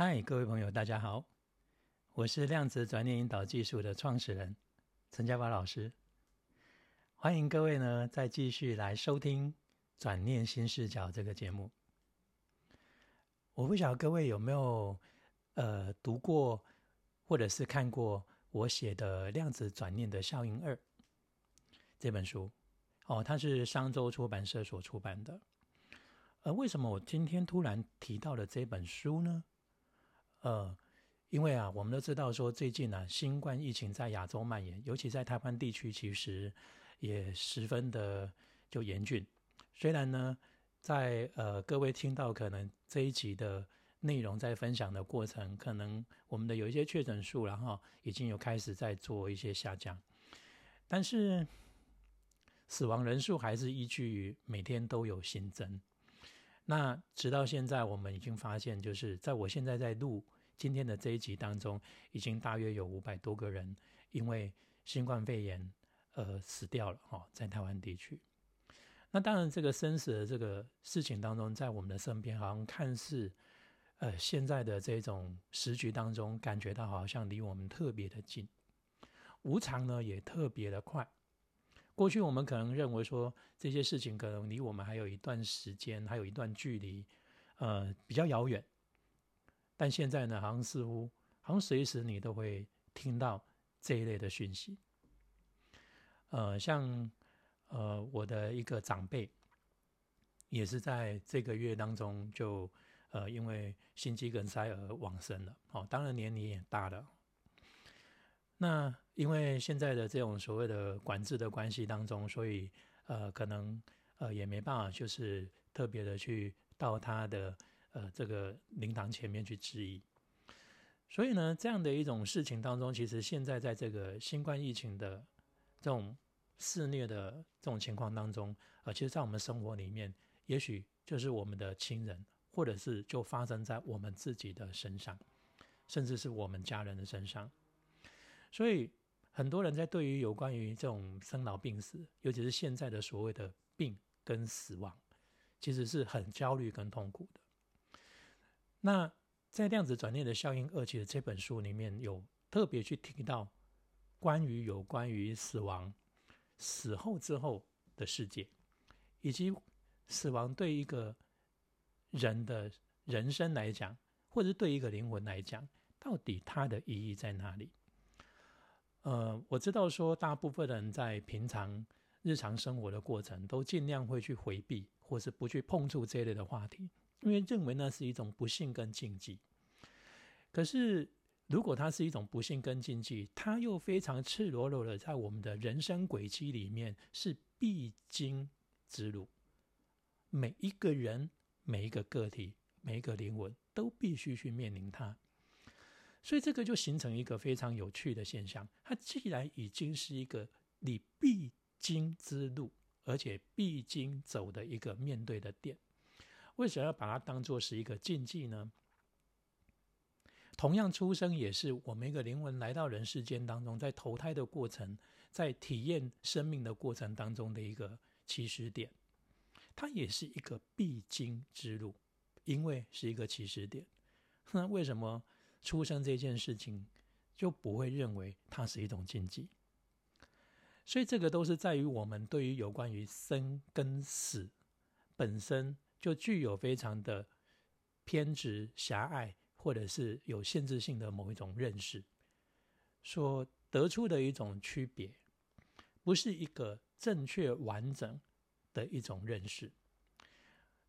嗨，各位朋友，大家好，我是量子转念引导技术的创始人陈家宝老师，欢迎各位呢再继续来收听《转念新视角》这个节目。我不晓得各位有没有呃读过或者是看过我写的《量子转念的效应二》这本书哦，它是商周出版社所出版的。呃，为什么我今天突然提到了这本书呢？呃，因为啊，我们都知道说，最近呢，新冠疫情在亚洲蔓延，尤其在台湾地区，其实也十分的就严峻。虽然呢，在呃各位听到可能这一集的内容在分享的过程，可能我们的有一些确诊数，然后已经有开始在做一些下降，但是死亡人数还是依据每天都有新增。那直到现在，我们已经发现，就是在我现在在录今天的这一集当中，已经大约有五百多个人因为新冠肺炎呃死掉了哈，在台湾地区。那当然，这个生死的这个事情当中，在我们的身边，好像看似呃现在的这种时局当中，感觉到好像离我们特别的近，无常呢也特别的快。过去我们可能认为说这些事情可能离我们还有一段时间，还有一段距离，呃，比较遥远。但现在呢，好像似乎好像随时你都会听到这一类的讯息。呃，像呃我的一个长辈，也是在这个月当中就呃因为心肌梗塞而往生了。哦，当然年龄也大了。那因为现在的这种所谓的管制的关系当中，所以呃，可能呃也没办法，就是特别的去到他的呃这个灵堂前面去质疑。所以呢，这样的一种事情当中，其实现在在这个新冠疫情的这种肆虐的这种情况当中，呃，其实，在我们生活里面，也许就是我们的亲人，或者是就发生在我们自己的身上，甚至是我们家人的身上。所以，很多人在对于有关于这种生老病死，尤其是现在的所谓的病跟死亡，其实是很焦虑跟痛苦的。那在《量子转念的效应二》其实这本书里面有特别去提到关于有关于死亡、死后之后的世界，以及死亡对一个人的人生来讲，或者是对一个灵魂来讲，到底它的意义在哪里？呃，我知道说，大部分人在平常日常生活的过程，都尽量会去回避，或是不去碰触这类的话题，因为认为那是一种不幸跟禁忌。可是，如果它是一种不幸跟禁忌，它又非常赤裸裸的在我们的人生轨迹里面是必经之路，每一个人、每一个个体、每一个灵魂都必须去面临它。所以这个就形成一个非常有趣的现象。它既然已经是一个你必经之路，而且必经走的一个面对的点，为什么要把它当做是一个禁忌呢？同样，出生也是我们一个灵魂来到人世间当中，在投胎的过程，在体验生命的过程当中的一个起始点，它也是一个必经之路，因为是一个起始点。那为什么？出生这件事情就不会认为它是一种禁忌，所以这个都是在于我们对于有关于生跟死本身就具有非常的偏执、狭隘，或者是有限制性的某一种认识，所得出的一种区别，不是一个正确完整的一种认识。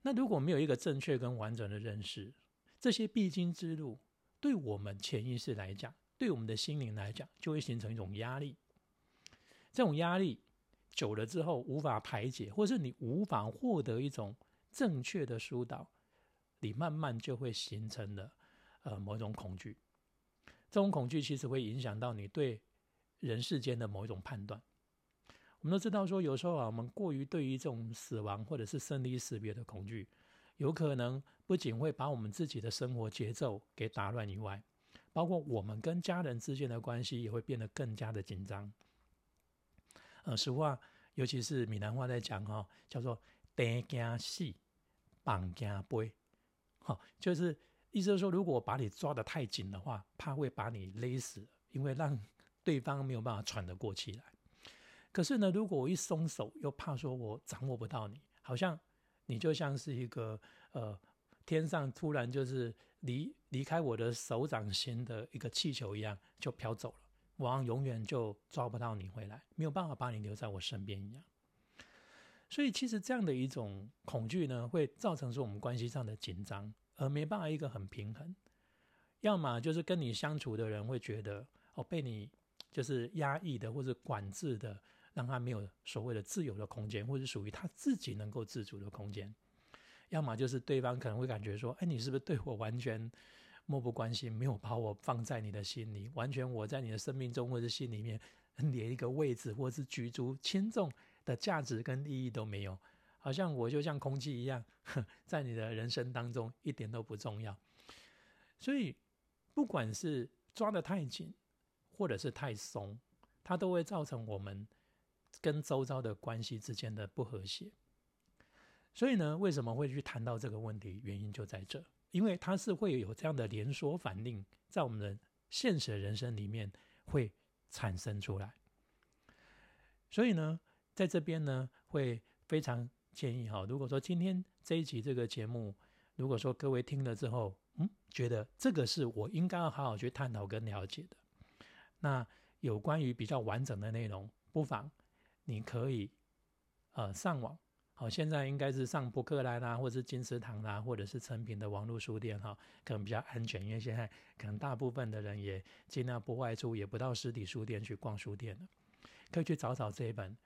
那如果没有一个正确跟完整的认识，这些必经之路。对我们潜意识来讲，对我们的心灵来讲，就会形成一种压力。这种压力久了之后无法排解，或是你无法获得一种正确的疏导，你慢慢就会形成了呃某种恐惧。这种恐惧其实会影响到你对人世间的某一种判断。我们都知道说，有时候啊，我们过于对于这种死亡或者是生离死别的恐惧。有可能不仅会把我们自己的生活节奏给打乱以外，包括我们跟家人之间的关系也会变得更加的紧张。呃，俗话，尤其是闽南话在讲哈，叫做“担惊死，绑惊背”，好，就是意思是说，如果我把你抓得太紧的话，怕会把你勒死，因为让 对方没有办法喘得过气来。可是呢，如果我一松手，又怕说我掌握不到你，好像你就像是一个呃天上突然就是离离开我的手掌心的一个气球一样，就飘走了，我好像永远就抓不到你回来，没有办法把你留在我身边一样。所以，其实这样的一种恐惧呢，会造成说我们关系上的紧张，而没办法一个很平衡。要么就是跟你相处的人会觉得哦，被你就是压抑的或者管制的，让他没有所谓的自由的空间，或者属于他自己能够自主的空间。要么就是对方可能会感觉说，哎，你是不是对我完全漠不关心，没有把我放在你的心里，完全我在你的生命中或者心里面连一个位置，或是举足轻重。的价值跟意义都没有，好像我就像空气一样，在你的人生当中一点都不重要。所以，不管是抓得太紧，或者是太松，它都会造成我们跟周遭的关系之间的不和谐。所以呢，为什么会去谈到这个问题？原因就在这，因为它是会有这样的连锁反应，在我们的现实人生里面会产生出来。所以呢。在这边呢，会非常建议哈。如果说今天这一集这个节目，如果说各位听了之后，嗯，觉得这个是我应该要好好去探讨跟了解的，那有关于比较完整的内容，不妨你可以呃上网，好，现在应该是上博客来啦，或者是金石堂啦，或者是成品的网络书店哈，可能比较安全，因为现在可能大部分的人也尽量不外出，也不到实体书店去逛书店了，可以去找找这一本。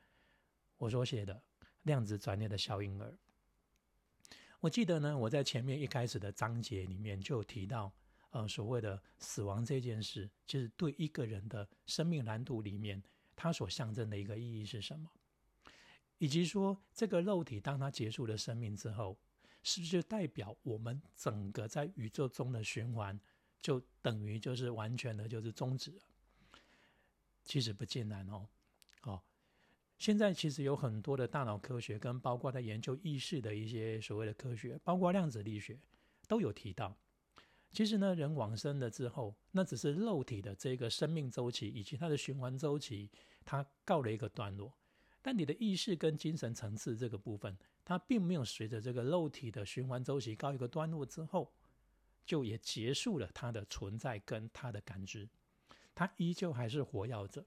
我所写的量子转念的小婴儿，我记得呢，我在前面一开始的章节里面就提到，呃，所谓的死亡这件事，就是对一个人的生命蓝图里面，它所象征的一个意义是什么，以及说这个肉体当它结束了生命之后，是不是代表我们整个在宇宙中的循环就等于就是完全的就是终止了？其实不尽然哦，哦。现在其实有很多的大脑科学，跟包括在研究意识的一些所谓的科学，包括量子力学，都有提到。其实呢，人往生了之后，那只是肉体的这个生命周期以及它的循环周期，它告了一个段落。但你的意识跟精神层次这个部分，它并没有随着这个肉体的循环周期告一个段落之后，就也结束了它的存在跟它的感知，它依旧还是活耀着。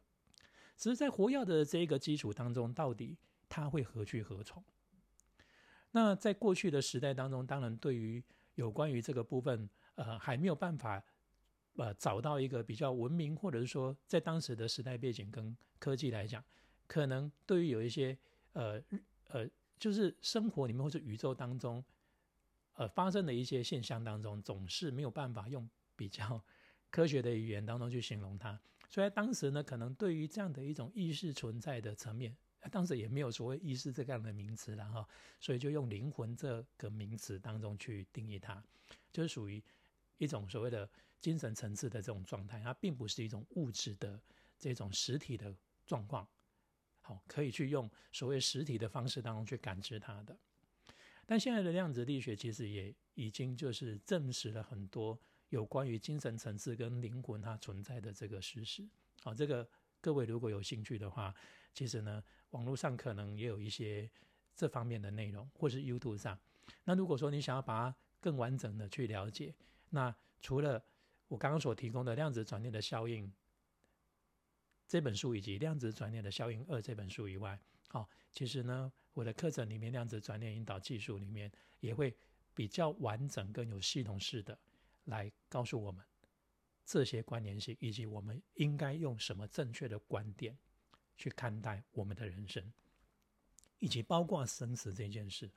只是在活跃的这一个基础当中，到底它会何去何从？那在过去的时代当中，当然对于有关于这个部分，呃，还没有办法呃找到一个比较文明，或者是说在当时的时代背景跟科技来讲，可能对于有一些呃呃，就是生活里面或者宇宙当中呃发生的一些现象当中，总是没有办法用比较 科学的语言当中去形容它。所以当时呢，可能对于这样的一种意识存在的层面，当时也没有所谓意识这样的名词了哈，所以就用灵魂这个名词当中去定义它，就是属于一种所谓的精神层次的这种状态，它并不是一种物质的这种实体的状况，好，可以去用所谓实体的方式当中去感知它的。但现在的量子力学其实也已经就是证实了很多。有关于精神层次跟灵魂它存在的这个事实，好，这个各位如果有兴趣的话，其实呢，网络上可能也有一些这方面的内容，或是 YouTube 上。那如果说你想要把它更完整的去了解，那除了我刚刚所提供的《量子转念的效应》这本书，以及《量子转念的效应二》这本书以外，好，其实呢，我的课程里面《量子转念引导技术》里面也会比较完整、更有系统式的。来告诉我们这些关联性，以及我们应该用什么正确的观点去看待我们的人生，以及包括生死这件事。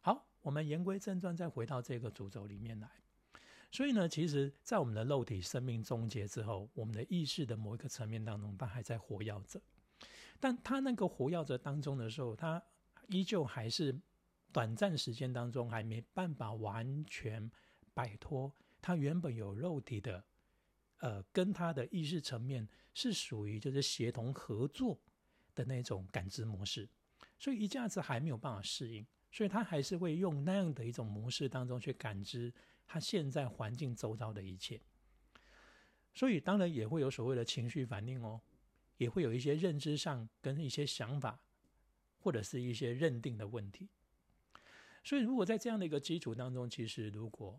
好，我们言归正传，再回到这个主轴里面来。所以呢，其实，在我们的肉体生命终结之后，我们的意识的某一个层面当中，它还在活跃着。但它那个活跃着当中的时候，它依旧还是短暂时间当中还没办法完全。摆脱它原本有肉体的，呃，跟它的意识层面是属于就是协同合作的那种感知模式，所以一下子还没有办法适应，所以他还是会用那样的一种模式当中去感知他现在环境周遭的一切。所以当然也会有所谓的情绪反应哦，也会有一些认知上跟一些想法，或者是一些认定的问题。所以如果在这样的一个基础当中，其实如果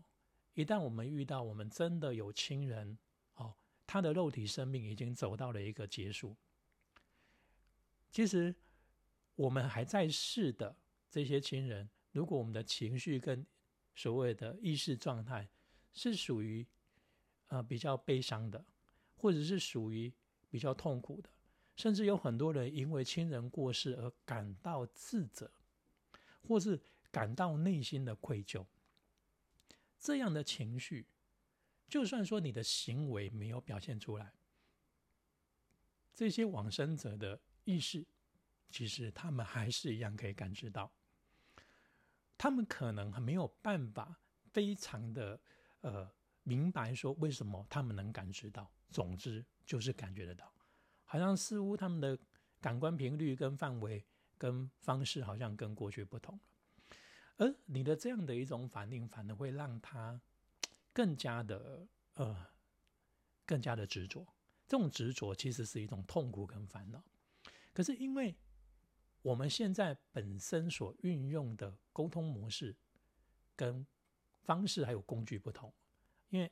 一旦我们遇到我们真的有亲人哦，他的肉体生命已经走到了一个结束，其实我们还在世的这些亲人，如果我们的情绪跟所谓的意识状态是属于。呃，比较悲伤的，或者是属于比较痛苦的，甚至有很多人因为亲人过世而感到自责，或是感到内心的愧疚。这样的情绪，就算说你的行为没有表现出来，这些往生者的意识，其实他们还是一样可以感知到。他们可能还没有办法非常的呃。明白说为什么他们能感知到，总之就是感觉得到，好像似乎他们的感官频率跟范围跟方式好像跟过去不同了，而你的这样的一种反应，反而会让他更加的呃更加的执着，这种执着其实是一种痛苦跟烦恼，可是因为我们现在本身所运用的沟通模式跟方式还有工具不同。因为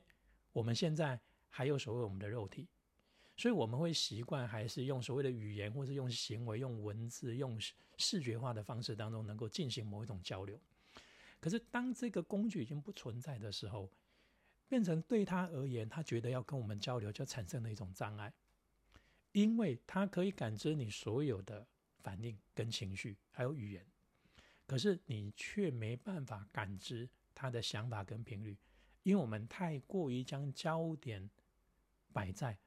我们现在还有所谓我们的肉体，所以我们会习惯还是用所谓的语言，或是用行为、用文字、用视觉化的方式当中，能够进行某一种交流。可是当这个工具已经不存在的时候，变成对他而言，他觉得要跟我们交流，就产生了一种障碍，因为他可以感知你所有的反应跟情绪，还有语言，可是你却没办法感知他的想法跟频率。因为我们太过于将焦点摆在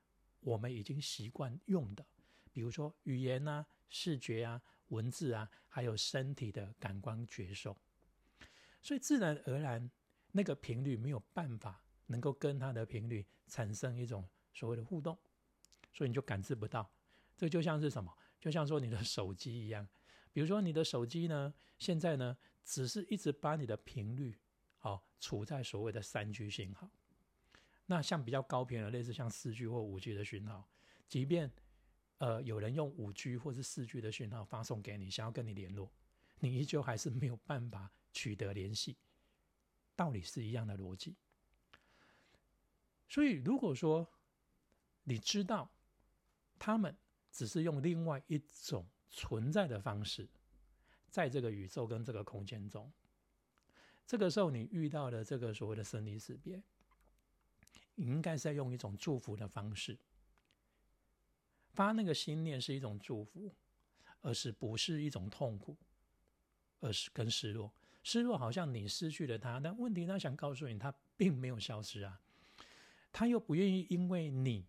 我们已经习惯用的，比如说语言啊、视觉啊、文字啊，还有身体的感官觉受，所以自然而然那个频率没有办法能够跟他的频率产生一种所谓的互动，所以你就感知不到。这就像是什么？就像说你的手机一样，比如说你的手机呢，现在呢只是一直把你的频率。哦，处在所谓的三 G 信号，那像比较高频的，类似像四 G 或五 G 的讯号，即便呃有人用五 G 或是四 G 的讯号发送给你，想要跟你联络，你依旧还是没有办法取得联系，道理是一样的逻辑。所以如果说你知道他们只是用另外一种存在的方式，在这个宇宙跟这个空间中。这个时候，你遇到的这个所谓的生离死别，应该是在用一种祝福的方式发那个心念，是一种祝福，而是不是一种痛苦，而是跟失落。失落好像你失去了他，但问题他想告诉你，他并没有消失啊，他又不愿意因为你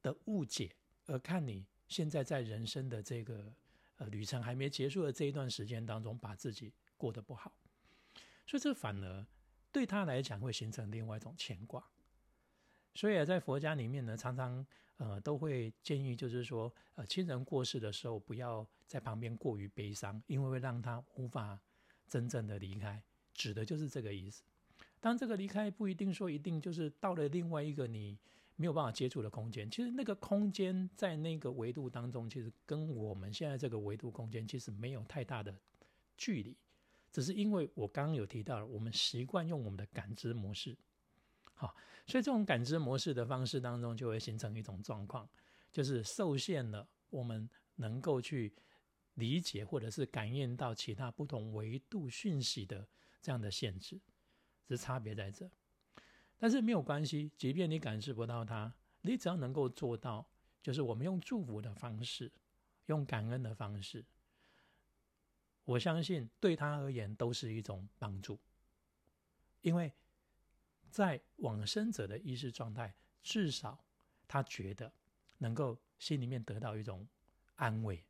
的误解而看你现在在人生的这个呃旅程还没结束的这一段时间当中，把自己过得不好。所以这反而对他来讲会形成另外一种牵挂，所以在佛家里面呢，常常呃都会建议，就是说呃亲人过世的时候，不要在旁边过于悲伤，因为会让他无法真正的离开，指的就是这个意思。当这个离开不一定说一定就是到了另外一个你没有办法接触的空间，其实那个空间在那个维度当中，其实跟我们现在这个维度空间其实没有太大的距离。只是因为我刚刚有提到了，我们习惯用我们的感知模式，好，所以这种感知模式的方式当中，就会形成一种状况，就是受限了我们能够去理解或者是感应到其他不同维度讯息的这样的限制，是差别在这。但是没有关系，即便你感知不到它，你只要能够做到，就是我们用祝福的方式，用感恩的方式。我相信对他而言都是一种帮助，因为在往生者的意识状态，至少他觉得能够心里面得到一种安慰，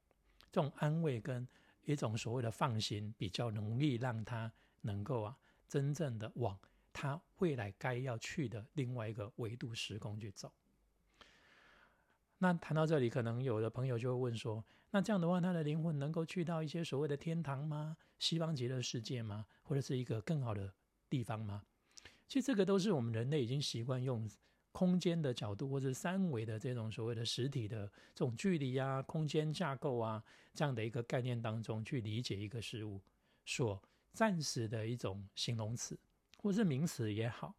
这种安慰跟一种所谓的放心，比较容易让他能够啊真正的往他未来该要去的另外一个维度时空去走。那谈到这里，可能有的朋友就会问说：“那这样的话，他的灵魂能够去到一些所谓的天堂吗？西方极乐世界吗？或者是一个更好的地方吗？”其实这个都是我们人类已经习惯用空间的角度，或者三维的这种所谓的实体的这种距离啊、空间架构啊这样的一个概念当中去理解一个事物，所暂时的一种形容词或是名词也好。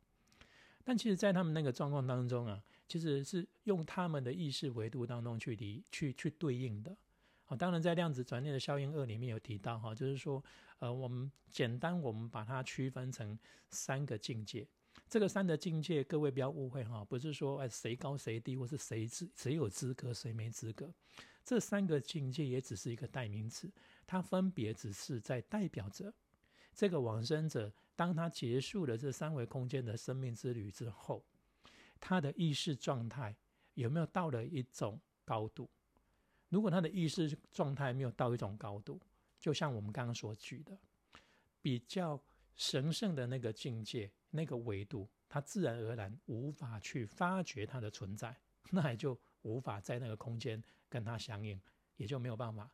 但其实，在他们那个状况当中啊，其实是用他们的意识维度当中去理去去对应的。好，当然在量子转念的效应二里面有提到哈，就是说，呃，我们简单我们把它区分成三个境界。这个三的境界，各位不要误会哈，不是说哎谁高谁低，或是谁资谁有资格谁没资格。这三个境界也只是一个代名词，它分别只是在代表着这个往生者。当他结束了这三维空间的生命之旅之后，他的意识状态有没有到了一种高度？如果他的意识状态没有到一种高度，就像我们刚刚所举的，比较神圣的那个境界、那个维度，他自然而然无法去发掘它的存在，那也就无法在那个空间跟它相应，也就没有办法，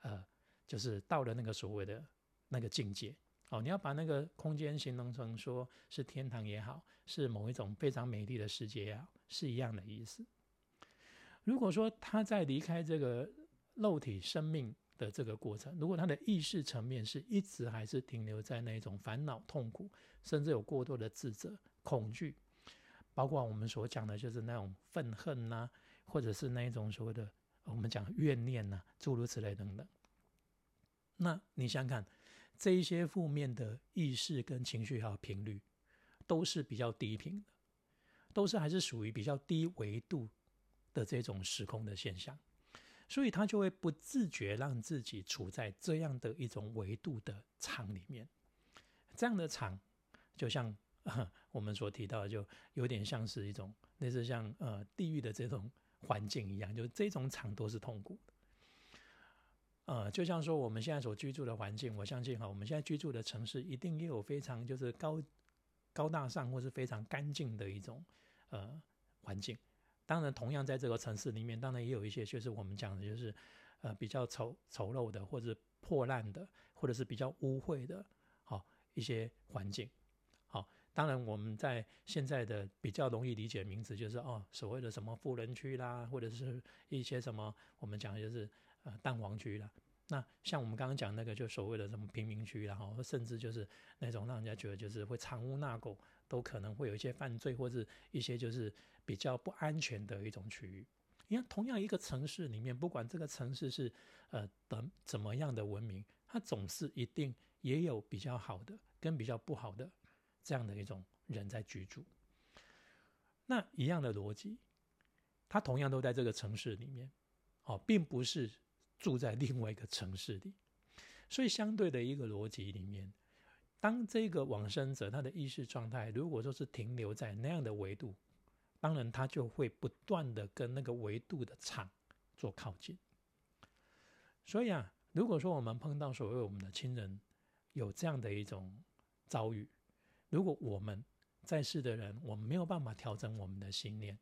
呃，就是到了那个所谓的那个境界。哦，你要把那个空间形容成说是天堂也好，是某一种非常美丽的世界也好，是一样的意思。如果说他在离开这个肉体生命的这个过程，如果他的意识层面是一直还是停留在那种烦恼、痛苦，甚至有过多的自责、恐惧，包括我们所讲的就是那种愤恨呐，或者是那一种所谓的我们讲怨念呐，诸如此类等等。那你想想看。这一些负面的意识跟情绪还有频率，都是比较低频的，都是还是属于比较低维度的这种时空的现象，所以他就会不自觉让自己处在这样的一种维度的场里面。这样的场，就像啊 我们所提到的，就有点像是一种类似像呃地狱的这种环境一样，就这种场都是痛苦的。呃，就像说我们现在所居住的环境，我相信哈，我们现在居住的城市一定也有非常就是高高大上或是非常干净的一种呃环境。当然，同样在这个城市里面，当然也有一些就是我们讲的就是呃比较丑丑陋的，或者破烂的，或者是比较污秽的，好一些环境。好，当然我们在现在的比较容易理解名词就是哦，所谓的什么富人区啦，或者是一些什么我们讲的就是。呃，蛋黄区了。那像我们刚刚讲那个，就所谓的什么贫民区然后甚至就是那种让人家觉得就是会藏污纳垢，都可能会有一些犯罪或者一些就是比较不安全的一种区域。你看，同样一个城市里面，不管这个城市是呃怎怎么样的文明，它总是一定也有比较好的跟比较不好的这样的一种人在居住。那一样的逻辑，它同样都在这个城市里面，哦，并不是。住在另外一个城市里，所以相对的一个逻辑里面，当这个往生者他的意识状态如果说是停留在那样的维度，当然他就会不断的跟那个维度的场做靠近。所以啊，如果说我们碰到所谓我们的亲人有这样的一种遭遇，如果我们在世的人我们没有办法调整我们的心念，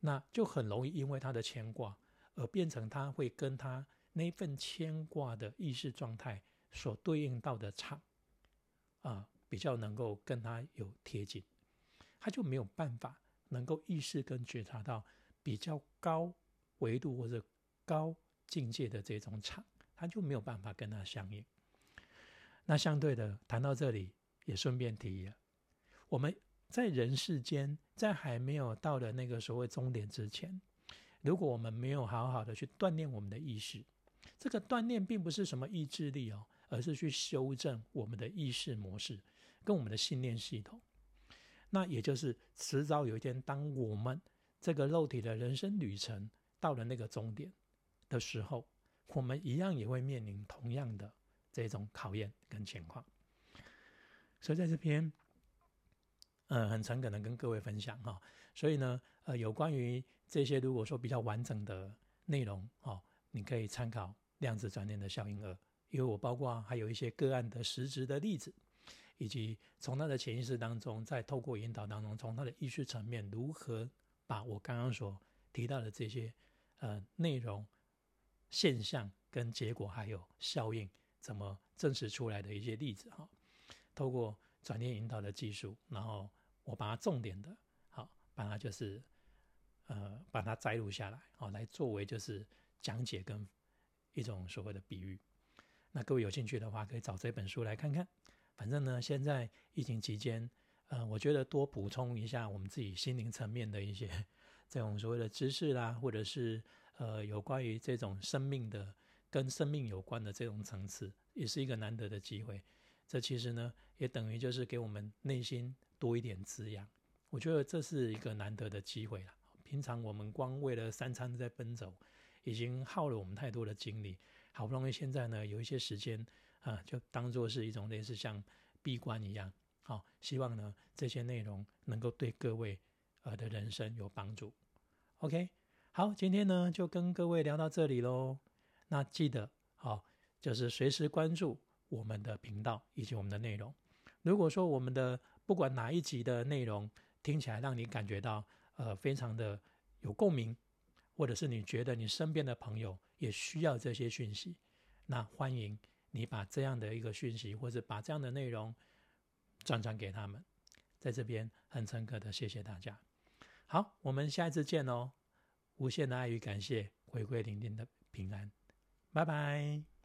那就很容易因为他的牵挂。而变成他会跟他那份牵挂的意识状态所对应到的场，啊，比较能够跟他有贴近，他就没有办法能够意识跟觉察到比较高维度或者高境界的这种场，他就没有办法跟他相应。那相对的，谈到这里也顺便提了，我们在人世间，在还没有到的那个所谓终点之前。如果我们没有好好的去锻炼我们的意识，这个锻炼并不是什么意志力哦，而是去修正我们的意识模式跟我们的信念系统。那也就是迟早有一天，当我们这个肉体的人生旅程到了那个终点的时候，我们一样也会面临同样的这种考验跟情况。所以在这边。嗯，很诚恳的跟各位分享哈，所以呢，呃，有关于这些如果说比较完整的内容哦，你可以参考量子转念的效应二，因为我包括还有一些个案的实质的例子，以及从他的潜意识当中，再透过引导当中，从他的意识层面如何把我刚刚所提到的这些呃内容、现象跟结果还有效应，怎么证实出来的一些例子哈，透过。转念引导的技术，然后我把它重点的，好，把它就是呃把它摘录下来，好，来作为就是讲解跟一种所谓的比喻。那各位有兴趣的话，可以找这本书来看看。反正呢，现在疫情期间，呃，我觉得多补充一下我们自己心灵层面的一些 这种所谓的知识啦，或者是呃有关于这种生命的跟生命有关的这种层次，也是一个难得的机会。这其实呢，也等于就是给我们内心多一点滋养。我觉得这是一个难得的机会了。平常我们光为了三餐在奔走，已经耗了我们太多的精力。好不容易现在呢，有一些时间啊，就当做是一种类似像闭关一样。好，希望呢这些内容能够对各位呃的人生有帮助。OK，好，今天呢就跟各位聊到这里喽。那记得好，就是随时关注。我们的频道以及我们的内容，如果说我们的不管哪一集的内容听起来让你感觉到呃非常的有共鸣，或者是你觉得你身边的朋友也需要这些讯息，那欢迎你把这样的一个讯息或者把这样的内容转传给他们。在这边很诚恳的谢谢大家。好，我们下一次见哦！无限的爱与感谢，回归聆听的平安，拜拜。